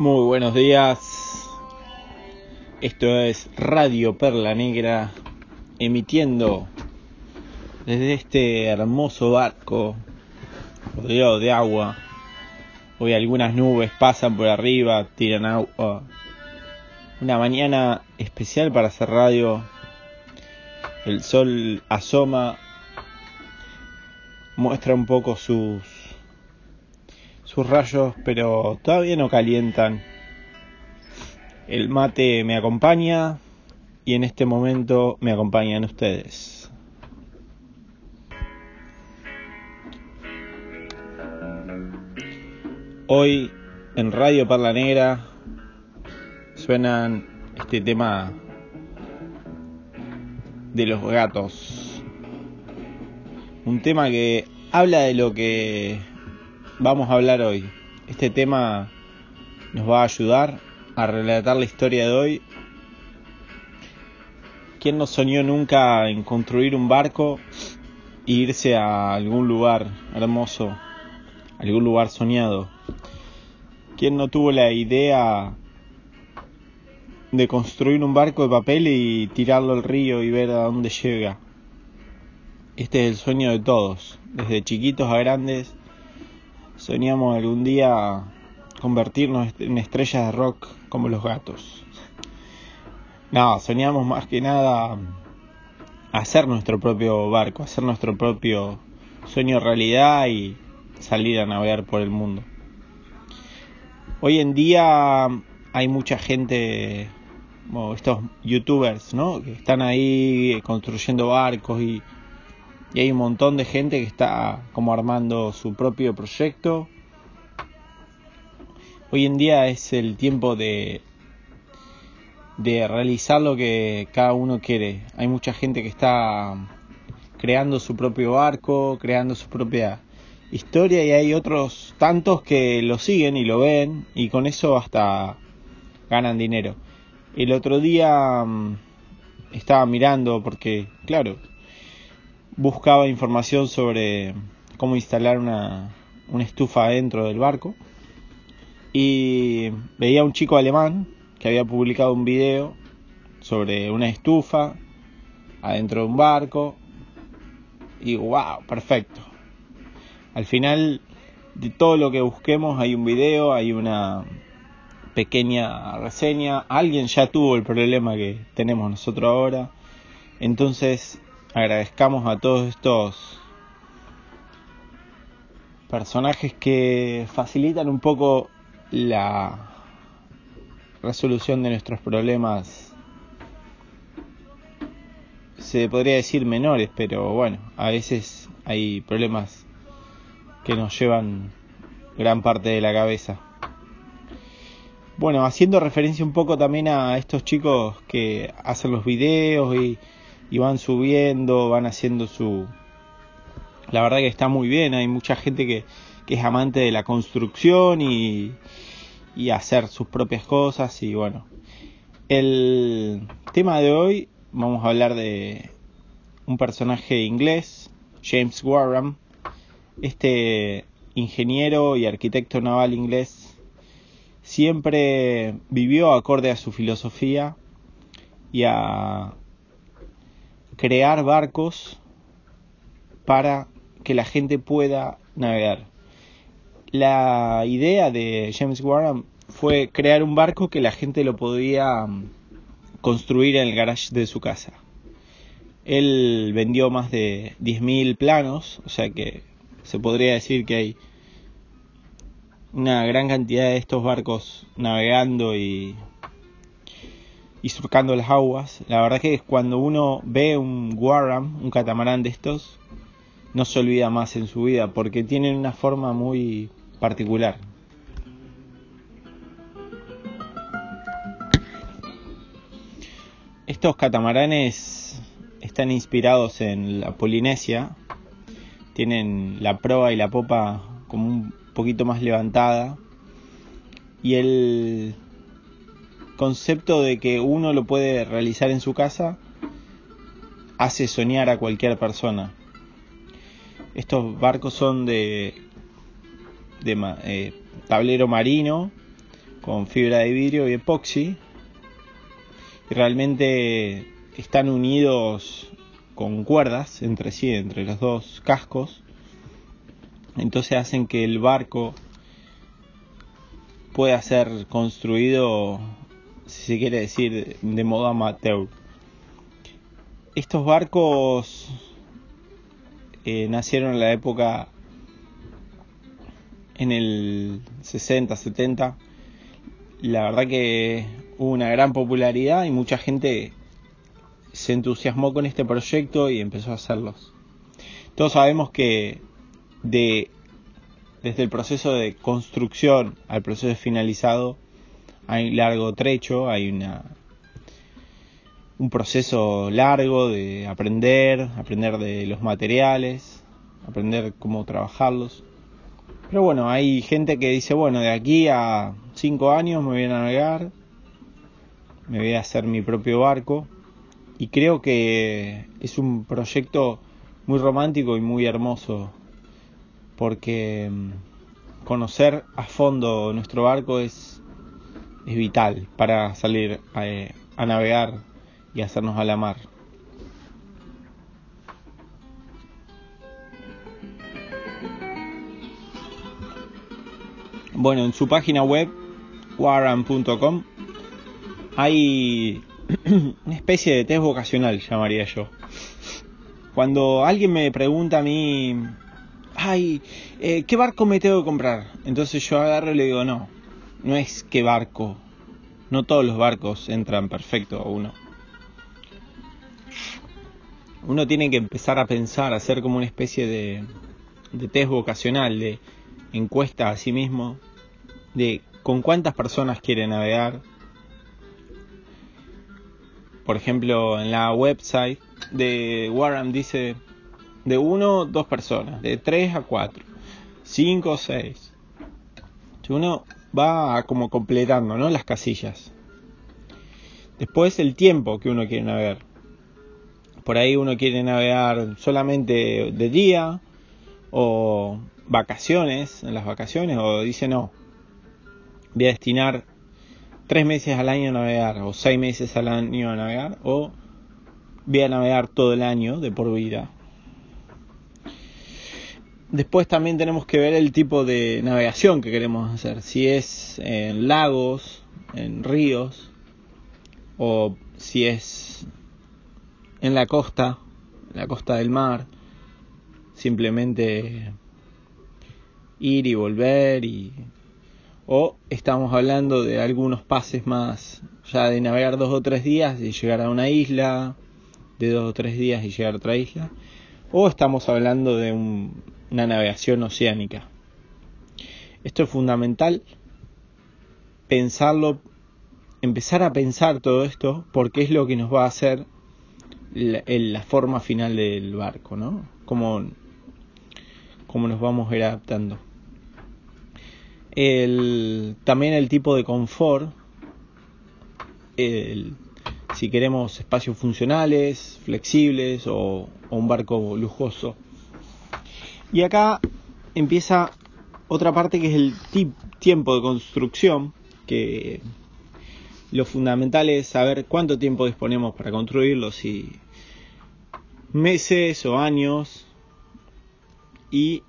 Muy buenos días. Esto es Radio Perla Negra emitiendo desde este hermoso barco rodeado de agua. Hoy algunas nubes pasan por arriba, tiran agua. Una mañana especial para hacer radio. El sol asoma, muestra un poco sus sus rayos, pero todavía no calientan. El mate me acompaña y en este momento me acompañan ustedes. Hoy en Radio Parla Negra suenan este tema de los gatos. Un tema que habla de lo que vamos a hablar hoy. Este tema nos va a ayudar a relatar la historia de hoy. ¿Quién no soñó nunca en construir un barco e irse a algún lugar hermoso, algún lugar soñado? ¿Quién no tuvo la idea de construir un barco de papel y tirarlo al río y ver a dónde llega? Este es el sueño de todos, desde chiquitos a grandes Soñamos algún día convertirnos en estrellas de rock como los gatos. No, soñamos más que nada hacer nuestro propio barco, hacer nuestro propio sueño realidad y salir a navegar por el mundo. Hoy en día hay mucha gente, estos youtubers, ¿no? Que están ahí construyendo barcos y y hay un montón de gente que está como armando su propio proyecto. Hoy en día es el tiempo de de realizar lo que cada uno quiere. Hay mucha gente que está creando su propio barco, creando su propia historia y hay otros tantos que lo siguen y lo ven y con eso hasta ganan dinero. El otro día mm, estaba mirando porque, claro, buscaba información sobre cómo instalar una, una estufa dentro del barco y veía a un chico alemán que había publicado un video sobre una estufa adentro de un barco y wow, perfecto. Al final de todo lo que busquemos hay un video, hay una pequeña reseña, alguien ya tuvo el problema que tenemos nosotros ahora. Entonces agradezcamos a todos estos personajes que facilitan un poco la resolución de nuestros problemas. Se podría decir menores pero bueno a veces hay problemas que nos llevan gran parte de la cabeza. Bueno haciendo referencia un poco también a estos chicos que hacen los videos y y van subiendo, van haciendo su... La verdad que está muy bien, hay mucha gente que, que es amante de la construcción y, y hacer sus propias cosas y bueno. El tema de hoy vamos a hablar de un personaje inglés, James Warham, este ingeniero y arquitecto naval inglés siempre vivió acorde a su filosofía y a crear barcos para que la gente pueda navegar. La idea de James Warren fue crear un barco que la gente lo podía mm, construir en el garage de su casa. Él vendió más de 10.000 planos, o sea que se podría decir que hay una gran cantidad de estos barcos navegando y y surcando las aguas. La verdad que cuando uno ve un Warram, un catamarán de estos, no se olvida más en su vida porque tienen una forma muy particular. Estos catamaranes están inspirados en la Polinesia, tienen la proa y la popa como un poquito más levantada y el concepto de que uno lo puede realizar en su casa hace soñar a cualquier persona. Estos barcos son de, de eh, tablero marino con fibra de vidrio y epoxi. Y realmente están unidos con cuerdas entre sí, entre los dos cascos. Entonces hacen que el barco pueda ser construido, si se quiere decir, de modo amateur. Estos barcos eh, nacieron en la época en el 60, 70. La verdad que hubo una gran popularidad y mucha gente se entusiasmó con este proyecto y empezó a hacerlos. Todos sabemos que de, desde el proceso de construcción al proceso finalizado hay un largo trecho, hay una, un proceso largo de aprender, aprender de los materiales, aprender cómo trabajarlos. Pero bueno, hay gente que dice, bueno, de aquí a cinco años me voy a navegar, me voy a hacer mi propio barco. Y creo que es un proyecto muy romántico y muy hermoso, porque mm, conocer a fondo nuestro barco es, es vital para salir a, a navegar y hacernos a la mar. Bueno, en su página web, warren.com, hay una especie de test vocacional, llamaría yo. Cuando alguien me pregunta a mí, ay, eh, ¿qué barco me tengo que comprar? Entonces yo agarro y le digo, no, no es qué barco. No todos los barcos entran perfecto a uno uno tiene que empezar a pensar, a hacer como una especie de, de test vocacional, de encuesta a sí mismo, de con cuántas personas quiere navegar. Por ejemplo, en la website de Warren dice de uno, dos personas, de tres a cuatro, cinco o seis. Uno va como completando ¿no? las casillas. Después el tiempo que uno quiere navegar por ahí uno quiere navegar solamente de día o vacaciones, en las vacaciones, o dice no, voy a destinar tres meses al año a navegar, o seis meses al año a navegar, o voy a navegar todo el año de por vida. Después también tenemos que ver el tipo de navegación que queremos hacer, si es en lagos, en ríos, o si es en la costa, en la costa del mar, simplemente ir y volver y o estamos hablando de algunos pases más ya de navegar dos o tres días y llegar a una isla, de dos o tres días y llegar a otra isla, o estamos hablando de una navegación oceánica. Esto es fundamental pensarlo, empezar a pensar todo esto porque es lo que nos va a hacer la, forma final del barco, ¿no? Cómo, cómo nos vamos a ir adaptando. El, también el tipo de confort, el, si queremos espacios funcionales, flexibles o un barco lujoso. Y acá empieza otra parte que es el tiempo de construcción, que lo fundamental es saber cuánto tiempo disponemos para construirlo, si meses o años, y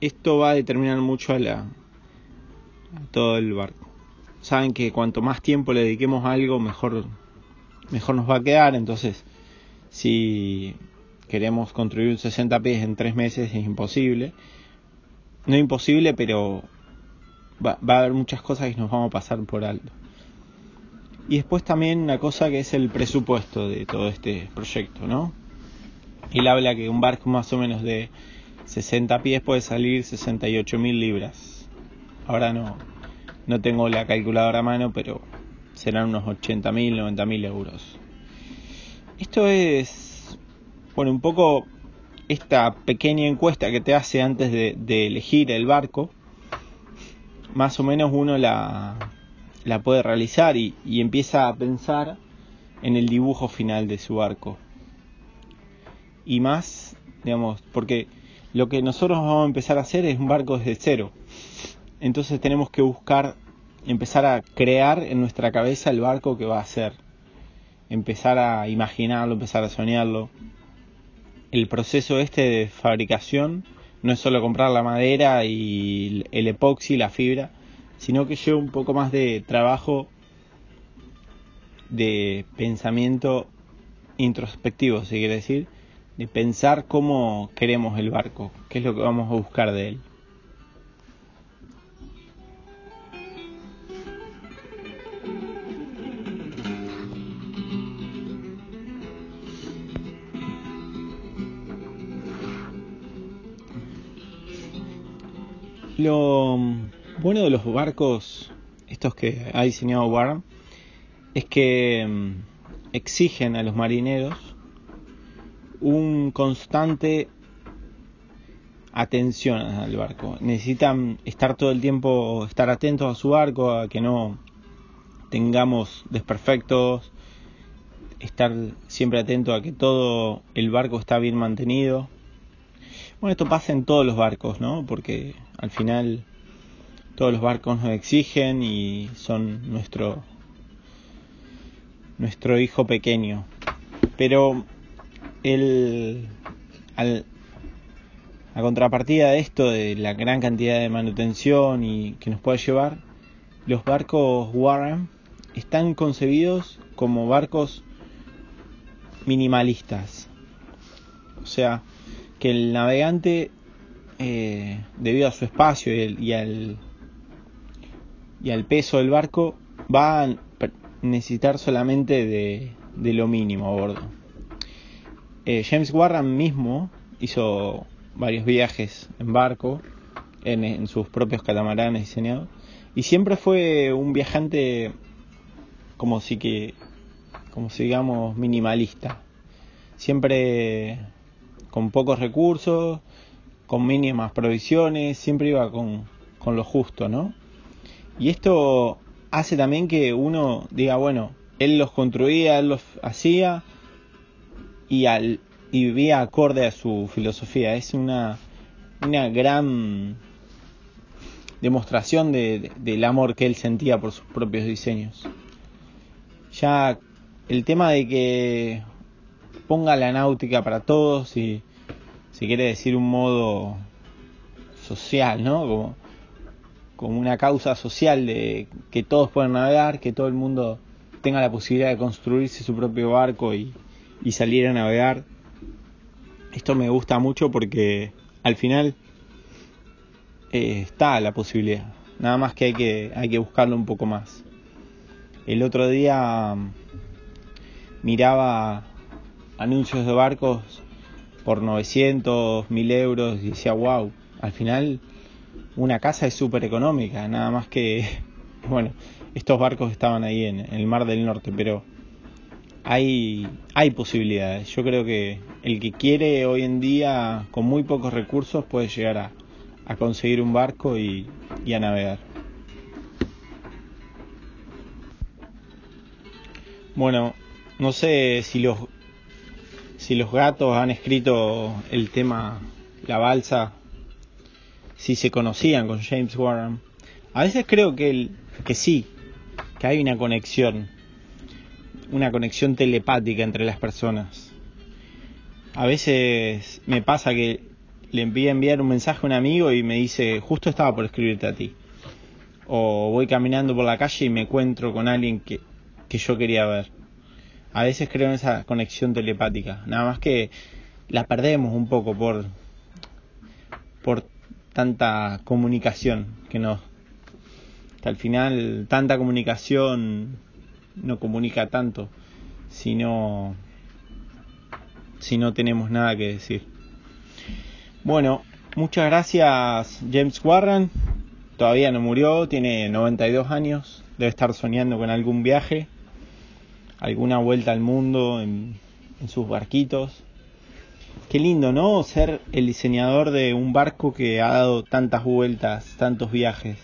esto va a determinar mucho a, la, todo el barco. Saben que cuanto más tiempo le dediquemos a algo, mejor, mejor nos va a quedar. Entonces, si queremos construir un 60 pies en 3 meses, es imposible. No imposible, pero va, va a haber muchas cosas que nos vamos a pasar por alto. Y después también una cosa que es el presupuesto de todo este proyecto, ¿no? Él habla que un barco más o menos de 60 pies puede salir 68 mil libras. Ahora no, no tengo la calculadora a mano, pero serán unos 80 mil, 90 mil euros. Esto es, bueno, un poco esta pequeña encuesta que te hace antes de, de elegir el barco. Más o menos uno la, la puede realizar y, empieza a pensar en el dibujo final de su barco. Y más, digamos, porque lo que nosotros vamos a empezar a hacer es un barco desde cero. Entonces tenemos que buscar empezar a crear en nuestra cabeza el barco que va a ser, empezar a imaginarlo, empezar a soñarlo. El proceso este de fabricación no es solo comprar la madera y el epoxi, la fibra, sino que lleva un poco más de trabajo de pensamiento introspectivo, si quiere decir, de pensar cómo queremos el barco, qué es lo que vamos a buscar de él. Lo bueno de los barcos, estos que ha diseñado Warren, es que mm, exigen a los marineros un constante atención al barco. Necesitan estar todo el tiempo, estar atentos a su barco, a que no tengamos desperfectos, estar siempre atento a que todo el barco está bien mantenido. Bueno, esto pasa en todos los barcos, ¿no? Porque al final todos los barcos nos exigen y son nuestro nuestro hijo pequeño. Pero el a contrapartida de esto de la gran cantidad de manutención y que nos puede llevar, los barcos Warren están concebidos como barcos minimalistas. O sea, que el navegante eh, debido a su espacio y, al, y al peso del barco, va a necesitar solamente de, lo mínimo a bordo. Eh, James Warren mismo hizo varios viajes en barco, en, sus propios catamaranes diseñados, y siempre fue un viajante como si que, como si digamos, minimalista. Siempre con pocos recursos, con mínimas provisiones, siempre iba con, con lo justo, ¿no? Y esto hace también que uno diga, bueno, él los construía, él los hacía y, al, y vivía acorde a su filosofía. Es una, una gran demostración de, del amor que él sentía por sus propios diseños. Ya el tema de que ponga la náutica para todos y si quiere decir un modo social, ¿no? Como, como una causa social de que todos puedan navegar, que todo el mundo tenga la posibilidad de construirse su propio barco y, y salir a navegar. Esto me gusta mucho porque al final eh, está la posibilidad. Nada más que hay que hay que buscarlo un poco más. El otro día mm, miraba anuncios de barcos por 900, 1000 euros y decía, wow, al final una casa es súper económica, nada más que, bueno, estos barcos estaban ahí en, el Mar del Norte, pero hay, hay posibilidades. Yo creo que el que quiere hoy en día, con muy pocos recursos, puede llegar a, a conseguir un barco y, y a navegar. Bueno, no sé si los si los gatos han escrito el tema La balsa, si se conocían con James Warren. A veces creo que, el, que sí, que hay una conexión, una conexión telepática entre las personas. A veces me pasa que le envío a enviar un mensaje a un amigo y me dice, justo estaba por escribirte a ti. O voy caminando por la calle y me encuentro con alguien que, que yo quería ver a veces creo en esa conexión telepática, nada más que la perdemos un poco por por tanta comunicación que nos que al final tanta comunicación no comunica tanto si no si no tenemos nada que decir. Bueno, muchas gracias James Warren. Todavía no murió, tiene 92 años, debe estar soñando con algún viaje alguna vuelta al mundo en, sus barquitos. Qué lindo, ¿no? Ser el diseñador de un barco que ha dado tantas vueltas, tantos viajes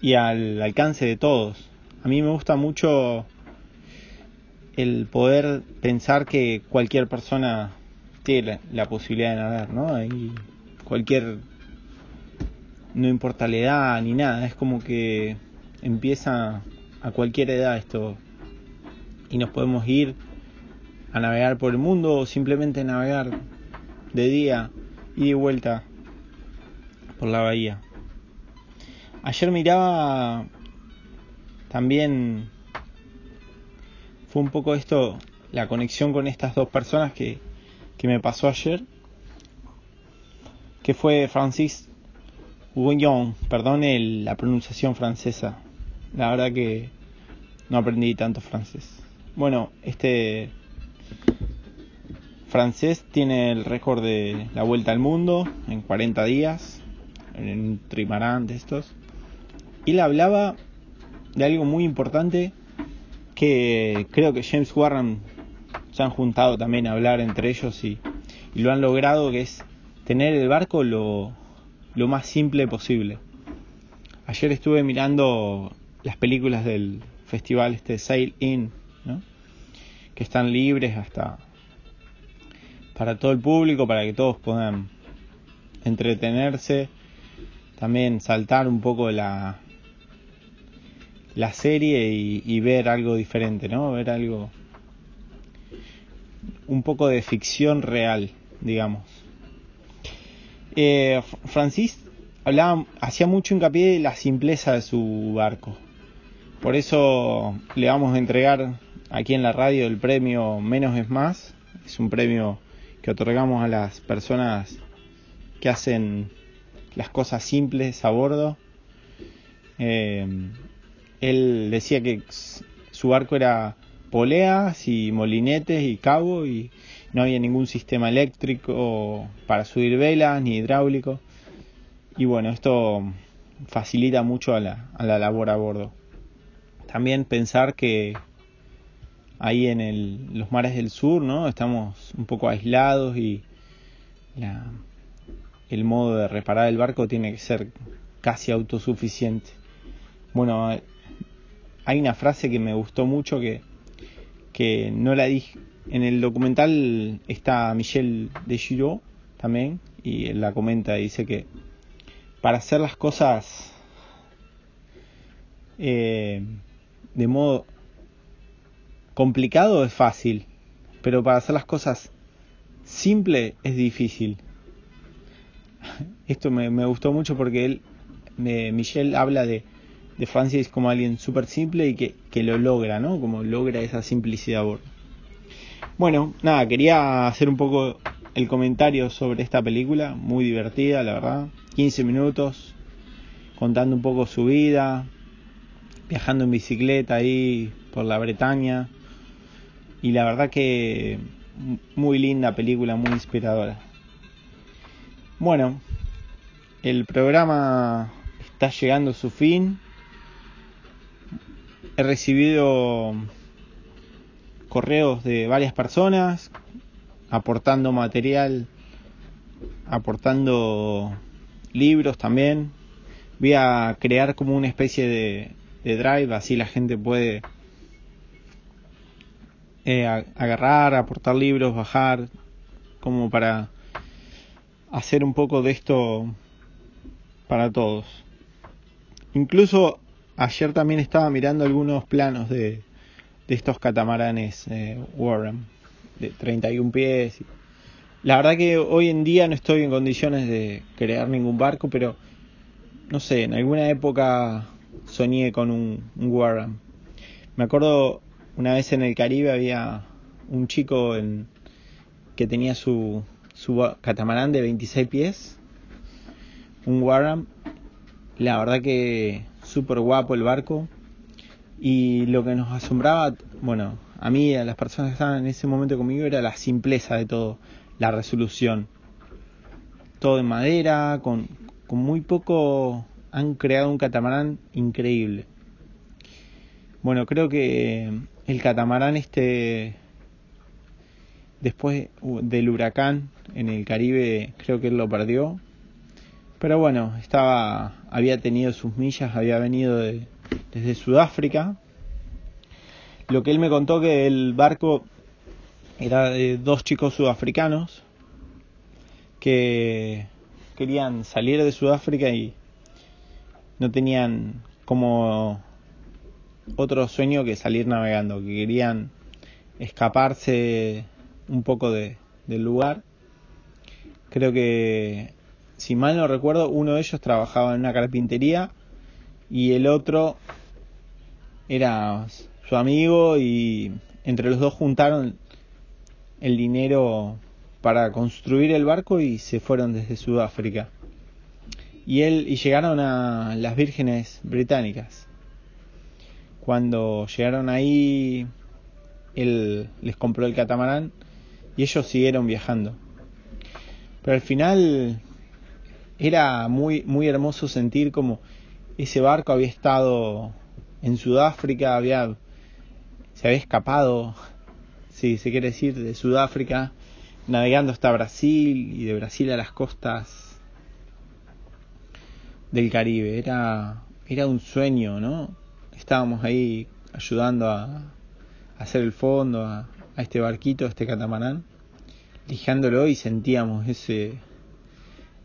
y al alcance de todos. A mí me gusta mucho el poder pensar que cualquier persona tiene la, posibilidad de nadar, ¿no? Y cualquier no importa la edad ni nada, es como que empieza a cualquier edad esto y nos podemos ir a navegar por el mundo o simplemente navegar de día y de vuelta por la bahía. Ayer miraba también fue un poco esto la conexión con estas dos personas que, que me pasó ayer que fue Francis Guignon, perdone la pronunciación francesa. La verdad que no aprendí tanto francés. Bueno, este francés tiene el récord de la vuelta al mundo en 40 días, en un trimarán de estos. Y le hablaba de algo muy importante que creo que James Warren se han juntado también a hablar entre ellos y, y lo han logrado, que es tener el barco lo, lo más simple posible. Ayer estuve mirando las películas del festival este Sail In, que están libres hasta para todo el público, para que todos puedan entretenerse, también saltar un poco la la serie y, ver algo diferente, ¿no? Ver algo un poco de ficción real, digamos. Eh, Francis hablaba, hacía mucho hincapié de la simpleza de su barco. Por eso le vamos a entregar aquí en la radio el premio Menos es Más. Es un premio que otorgamos a las personas que hacen las cosas simples a bordo. Eh, él decía que su barco era poleas y molinetes y cabo y no había ningún sistema eléctrico para subir velas ni hidráulico. Y bueno, esto facilita mucho a la, a la labor a bordo. También pensar que ahí en el, los mares del sur, ¿no? Estamos un poco aislados y la, el modo de reparar el barco tiene que ser casi autosuficiente. Bueno, hay una frase que me gustó mucho que, que no la dije, en el documental está Michel Giraud también y la comenta dice que para hacer las cosas eh, de modo complicado es fácil, pero para hacer las cosas simple es difícil. Esto me, gustó mucho porque él, me, Michel habla de, de Francis como alguien súper simple y que, que lo logra, ¿no? Como logra esa simplicidad. Bueno, nada, quería hacer un poco el comentario sobre esta película, muy divertida, la verdad. 15 minutos contando un poco su vida, viajando en bicicleta ahí por la Bretaña. Y la verdad que muy linda película, muy inspiradora. Bueno, el programa está llegando a su fin. He recibido correos de varias personas aportando material, aportando libros también. Voy a crear como una especie de, drive, así la gente puede eh, agarrar, aportar libros, bajar, como para hacer un poco de esto para todos. Incluso ayer también estaba mirando algunos planos de, de estos catamaranes eh, Warren de 31 pies. La verdad que hoy en día no estoy en condiciones de crear ningún barco, pero no sé, en alguna época soñé con un, Warren. Me acuerdo una vez en el Caribe había un chico en, que tenía su, su catamarán de 26 pies, un Warren. La verdad que súper guapo el barco y lo que nos asombraba, bueno, a mí, a las personas que estaban en ese momento conmigo, era la simpleza de todo, la resolución. Todo en madera, con, con muy poco han creado un catamarán increíble. Bueno, creo que el catamarán este, después del huracán en el Caribe, creo que él lo perdió. Pero bueno, estaba, había tenido sus millas, había venido de, desde Sudáfrica. Lo que él me contó que el barco era de dos chicos sudafricanos que querían salir de Sudáfrica y no tenían cómo otro sueño que salir navegando, que querían escaparse un poco de, del lugar. Creo que, si mal no recuerdo, uno de ellos trabajaba en una carpintería y el otro era su amigo y entre los dos juntaron el dinero para construir el barco y se fueron desde Sudáfrica. Y él y llegaron a las Vírgenes Británicas. Cuando llegaron ahí, él les compró el catamarán y ellos siguieron viajando. Pero al final era muy muy hermoso sentir como ese barco había estado en Sudáfrica, había se había escapado, si se quiere decir, de Sudáfrica, navegando hasta Brasil y de Brasil a las costas del Caribe. Era, era un sueño, ¿no? Estábamos ahí ayudando a, hacer el fondo, a, este barquito, a este catamarán, lijándolo y sentíamos ese,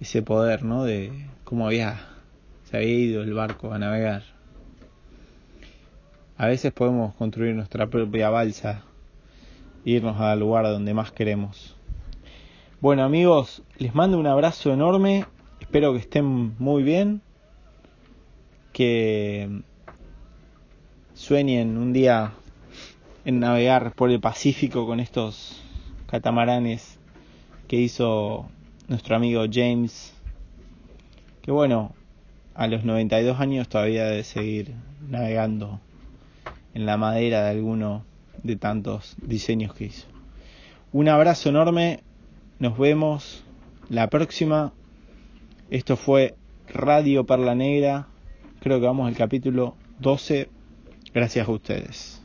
ese poder, ¿no? De cómo había, se había ido el barco a navegar. A veces podemos construir nuestra propia balsa e irnos al lugar donde más queremos. Bueno amigos, les mando un abrazo enorme, espero que estén muy bien, que sueñen un día en navegar por el Pacífico con estos catamaranes que hizo nuestro amigo James, que bueno, a los 92 años todavía debe seguir navegando en la madera de alguno de tantos diseños que hizo. Un abrazo enorme, nos vemos la próxima. Esto fue Radio Perla Negra, creo que vamos al capítulo 12. Gracias a ustedes.